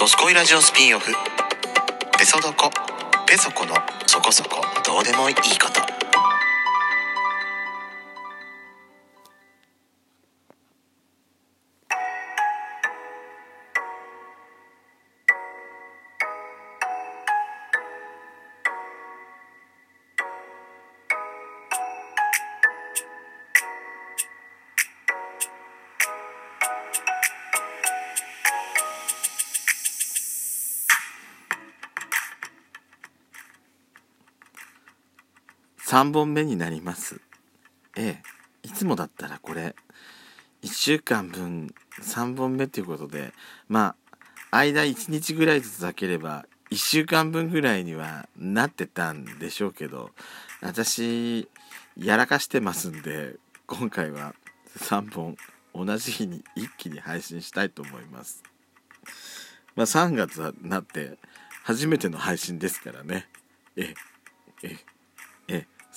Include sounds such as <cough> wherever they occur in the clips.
ドスコイラジオスピンオフ。ペソドコ。ペソコのそこそこ。どうでもいいこと。3本目になります。ええ。いつもだったらこれ1週間分3本目ということでまあ間1日ぐらいずつ開ければ1週間分ぐらいにはなってたんでしょうけど私やらかしてますんで今回は3本同じ日に一気に配信したいと思います。まあ3月になって初めての配信ですからね。ええ。ええ。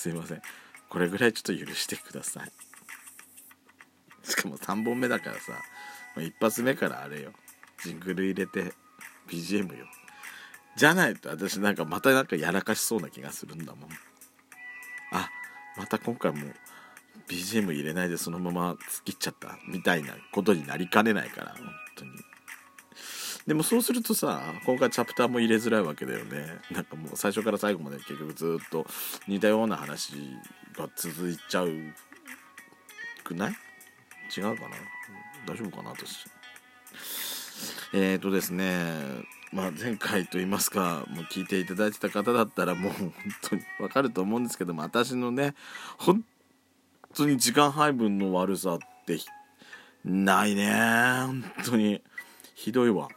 すいません。これぐらいちょっと許してください。しかも3本目だからさもう一発目からあれよ。ジングル入れて BGM よ。じゃないと私なんかまたなんかやらかしそうな気がするんだもん。あまた今回も BGM 入れないでそのまま突っ切っちゃった。みたいなことになりかねないから。本 <laughs> でもそうするとさ今回チャプターも入れづらいわけだよね。なんかもう最初から最後まで結局ずっと似たような話が続いちゃうくない？違うかな？大丈夫かな私？えーとですねまあ前回と言いますかもう聞いていただいてた方だったらもう本当にわかると思うんですけども私のね本当に時間配分の悪さってないね。本当に。ひどいわ。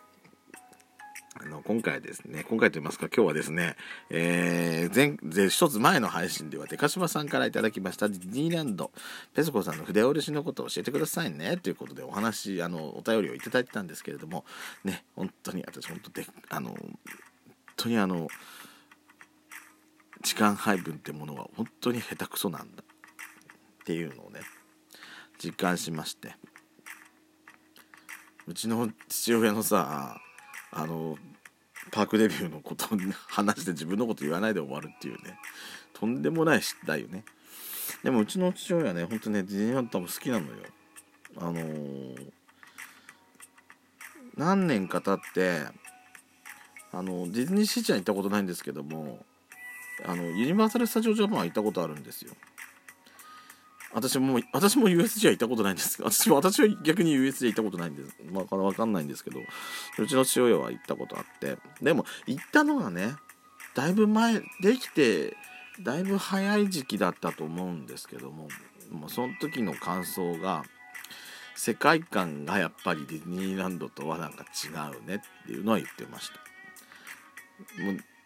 あの今回ですね今回と言いますか今日はですね、えー、前前一つ前の配信ではデカシマさんからいただきましたディズニーランドペソコさんの筆下ろしのことを教えてくださいねということでお話あのお便りをいただいてたんですけれどもね本当に私本当であの本当にあの時間配分ってものは本当に下手くそなんだっていうのをね実感しまして。うちの父親のさあのパークデビューのことを話して自分のこと言わないで終わるっていうね。とんでもない失態よね。でもうちの父親ねほんとねディズニーランド多分好きなのよ。あのー、何年か経ってあのディズニーシーちゃん行ったことないんですけどもあのユニバーサル・スタジオ・ジャパンは行ったことあるんですよ。私も私も USJ は行ったことないんです私も私は逆に USJ 行ったことないんです。まあ分かんないんですけどうちの父親は行ったことあって。でも行ったのがねだいぶ前できてだいぶ早い時期だったと思うんですけどももうその時の感想が世界観がやっぱりディズニーランドとはなんか違うねっていうのは言ってました。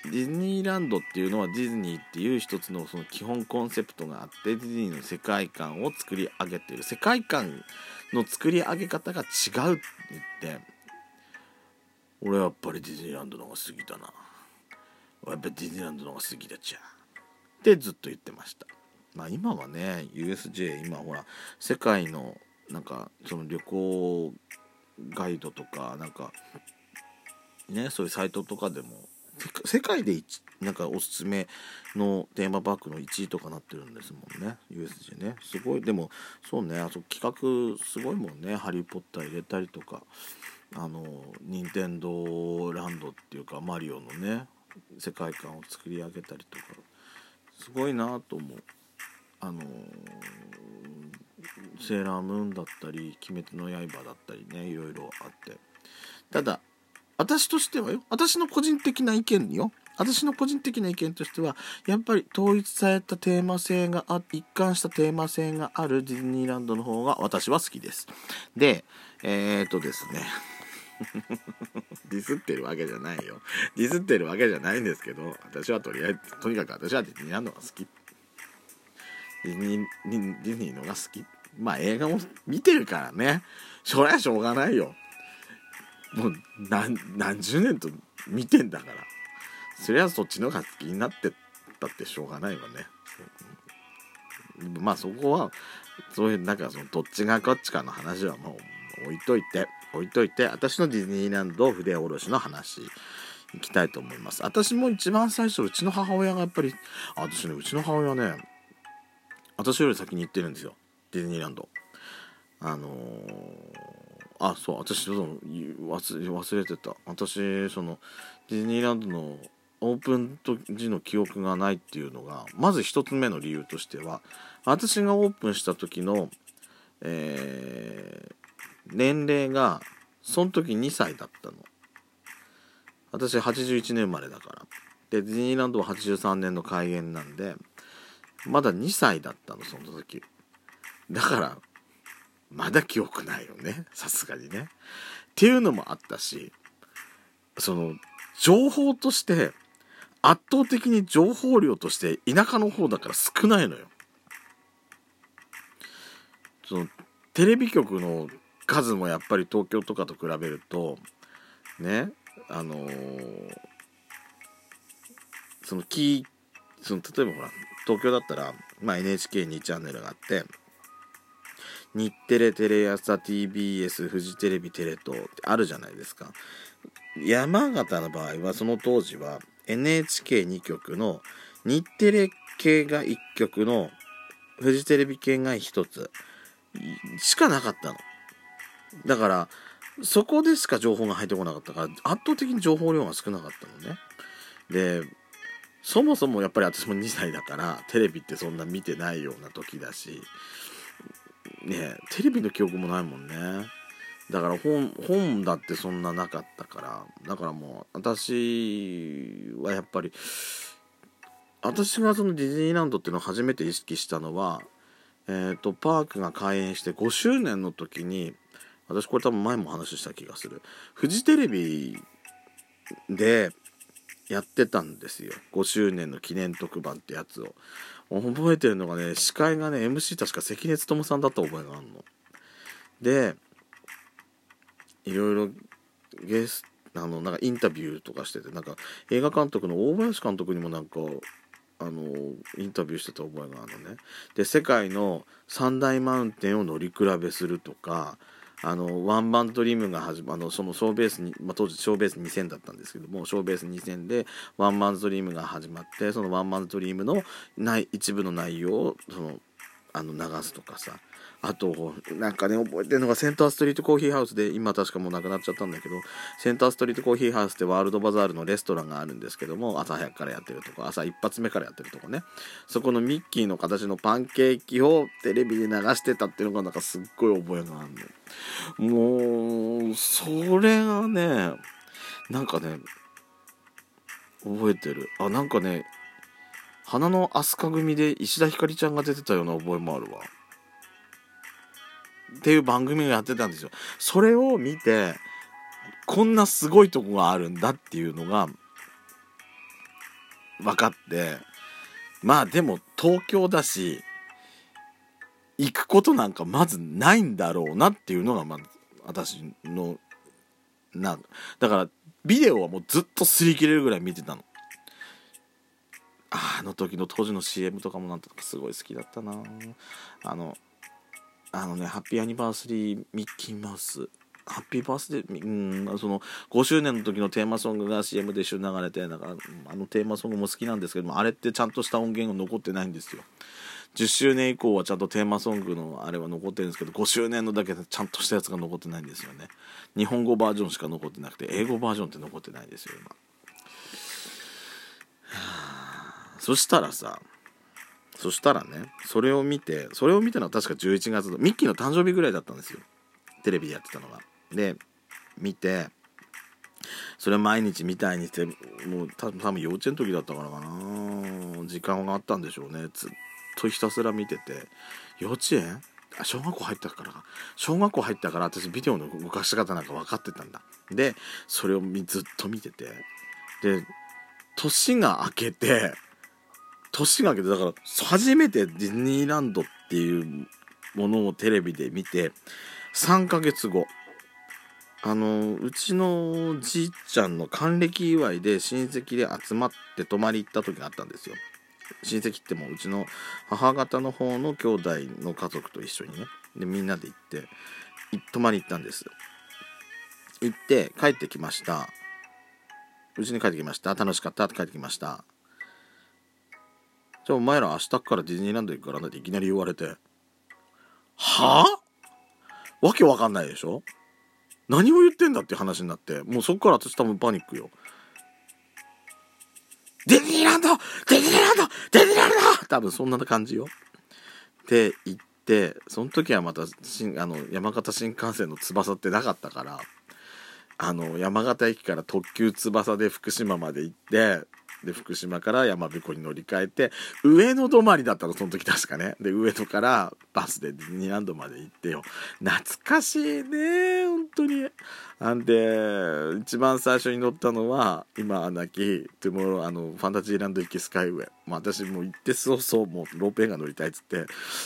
ディズニーランドっていうのはディズニーっていう一つのその基本コンセプトがあってディズニーの世界観を作り上げている世界観の作り上げ方が違うって言って俺はやっぱりディズニーランドの方が好きだな。やっぱディズニーランドの方が好きだちゃ。ってずっと言ってました。まあ今はね USJ 今ほら世界のなんかその旅行ガイドとかなんかねそういうサイトとかでも世界でなんかおすすめのテーマパークの1位とかなってるんですもんね。USJ ね。すごい。でもそうね。あそ企画すごいもんね「ハリー・ポッター」入れたりとか。あの任天堂ランドっていうかマリオのね世界観を作り上げたりとか。すごいなと思う。あのセーラームーンだったり「鬼滅の刃」だったりねいろいろあって。ただ私としてはよ。私の個人的な意見によ。私の個人的な意見としてはやっぱり統一されたテーマ性があ一貫したテーマ性があるディズニーランドの方が私は好きです。でえー、っとですね。<laughs> ディスってるわけじゃないよ。ディスってるわけじゃないんですけど私はとりあえずとにかく私はディズニーランドが好き。ディズニーディズニーのが好き。まあ映画も見てるからね。そりゃしょうがないよ。もう何何十年と見てんだから。そりゃそっちのが好きになってったってしょうがないわね。まあそこはそういうなんかそのどっちがこっちかの話はもう置いといて置いといて私のディズニーランド筆下ろしの話いきたいと思います。私も一番最初うちの母親がやっぱり私ねうちの母親ね私より先に行ってるんですよ。ディズニーランド。あのー、あそう私ちょっと忘忘れてた。私そのディズニーランドのオープン時の記憶がないっていうのがまず1つ目の理由としては私がオープンした時の、えー、年齢がその時2歳だったの。私81年生まれだから。でディズニーランドは83年の開園なんでまだ2歳だったのその時。だからまだ記憶ないよね。さすがにね。っていうのもあったしその情報として圧倒的に情報量として田舎の方だから少ないのよ。そのテレビ局の数もやっぱり東京とかと比べるとねあのー、そのキーその例えばほら東京だったら、まあ、NHK2 チャンネルがあって日テレテレ朝 TBS フジテレビテレ東ってあるじゃないですか。山形の場合はその当時は NHK2 局の日テレ系が1局のフジテレビ系が1つしかなかったの。だからそこでしか情報が入ってこなかったから圧倒的に情報量が少なかったのね。でそもそもやっぱり私も2歳だからテレビってそんな見てないような時だしねテレビの記憶もないもんね。だから本本だってそんななかったから。だからもう私はやっぱり私がそのディズニーランドっていうのを初めて意識したのはえーと、パークが開園して5周年の時に私これ多分前も話した気がする。フジテレビでやってたんですよ。5周年の記念特番ってやつを。覚えてるのがね司会がね MC 確か関根勤さんだった覚えがあるの。でいろいろゲスあのなんかインタビューとかしててなんか映画監督の大林監督にもなんかあのインタビューしてた覚えがあるのね。で世界の三大マウンテンを乗り比べするとかあのワンバンドリームが始まるそのショーベースに、まあ、当時ショーベース2000だったんですけどもショーベース2000でワンマンドリームが始まってそのワンマンドリームのない一部の内容をそのあの流すとかさあとなんかね覚えてるのがセンターストリートコーヒーハウスで今確かもうなくなっちゃったんだけどセンターストリートコーヒーハウスってワールドバザールのレストランがあるんですけども朝早くからやってるとこ朝一発目からやってるとこね。そこのミッキーの形のパンケーキをテレビで流してたっていうのがなんかすっごい覚えがあるの。もうそれがねなんかね覚えてる。あなんかね花の飛鳥組で石田ひかりちゃんが出てたような覚えもあるわ。っていう番組をやってたんですよ。それを見て、こんなすごいとこがあるんだっていうのが分かって、まあでも東京だし、行くことなんかまずないんだろうなっていうのがまず私のなだからビデオはもうずっと擦り切れるぐらい見てたのあの時の当時の CM とかもなんとかすごい好きだったなあのあのね、ハッピーアニバーサリーミッキーマウス。ハッピーバースデー、うん、その5周年の時のテーマソングが CM で一緒に流れて、なんかあのテーマソングも好きなんですけども、あれってちゃんとした音源が残ってないんですよ。10周年以降はちゃんとテーマソングのあれは残ってるんですけど、5周年のだけでちゃんとしたやつが残ってないんですよね。日本語バージョンしか残ってなくて、英語バージョンって残ってないんですよ、今。そしたらさ、そしたらねそれを見てそれを見たのは確か11月のミッキーの誕生日ぐらいだったんですよ。テレビでやってたのが。で見てそれ毎日見たいにしてもう多分幼稚園の時だったからかな。時間があったんでしょうね。ずっとひたすら見てて。幼稚園？あ小学校入ったから小学校入ったから私ビデオの動かし方なんか分かってたんだ。でそれをずっと見てて。で年が明けて年が明けてだから初めてディズニーランドっていうものをテレビで見て3ヶ月後あのうちのじいちゃんの還暦祝いで親戚で集まって泊まり行った時があったんですよ。親戚ってもううちの母方の方の兄弟の家族と一緒にねでみんなで行って泊まり行ったんです。行って帰ってきました。うちに帰ってきました。楽しかったって帰ってきました。じゃあお前ら明日からディズニーランド行くからなっていきなり言われて。はあ？わけわかんないでしょ？何を言ってんだって話になって。もうそっから私多分パニックよ。ディズニーランド！ディズニーランド！ディズニーランド！多分そんな感じよ。って言ってその時はまた新あの山形新幹線の翼ってなかったからあの山形駅から特急翼で福島まで行ってで福島から山彦に乗り換えて上野止まりだったのその時確かね。で上野からバスでディズニーランドまで行ってよ。懐かしいね本当に。なんで一番最初に乗ったのは今はなきトゥモローあのファンタジーランド行きスカイウェイ、まあ、私もう行ってそうそうもうロープウェイが乗りたいっつって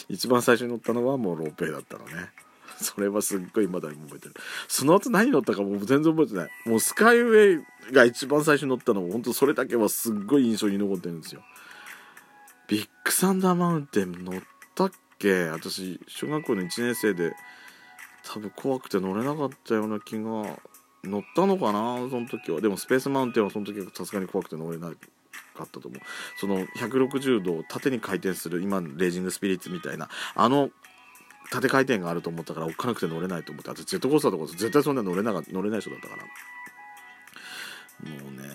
一番最初に乗ったのはもうロープウェイだったのね。<laughs> それはすっごいまだ覚えてる。その後何乗ったかもう全然覚えてない。もうスカイウェイが一番最初に乗ったの本当それだけはすっごい印象に残ってるんですよ。ビッグサンダーマウンテン乗ったっけ？私小学校の1年生で多分怖くて乗れなかったような気が乗ったのかな？その時は。でもスペースマウンテンはその時はさすがに怖くて乗れなかったと思う。その160度縦に回転する今のレイジングスピリッツみたいなあの縦回転があると思ったからおっかなくて乗れないと思ってあとジェットコースターとか絶対そんな乗れな乗れない人だったから。もうね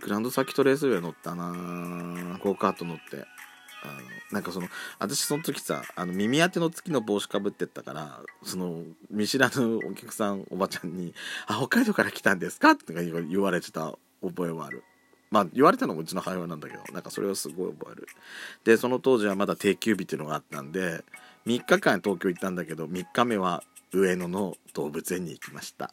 グランドサーキットレースウェイ乗ったな。ゴーカート乗って。あのなんかその私その時さあの耳当ての月の帽子かぶってったからその見知らぬお客さんおばちゃんに「あ北海道から来たんですか?」って言われてた覚えはある。まあ言われたのもうちの母親なんだけどなんかそれをすごい覚える。でその当時はまだ定休日っていうのがあったんで3日間東京行ったんだけど3日目は上野の動物園に行きました。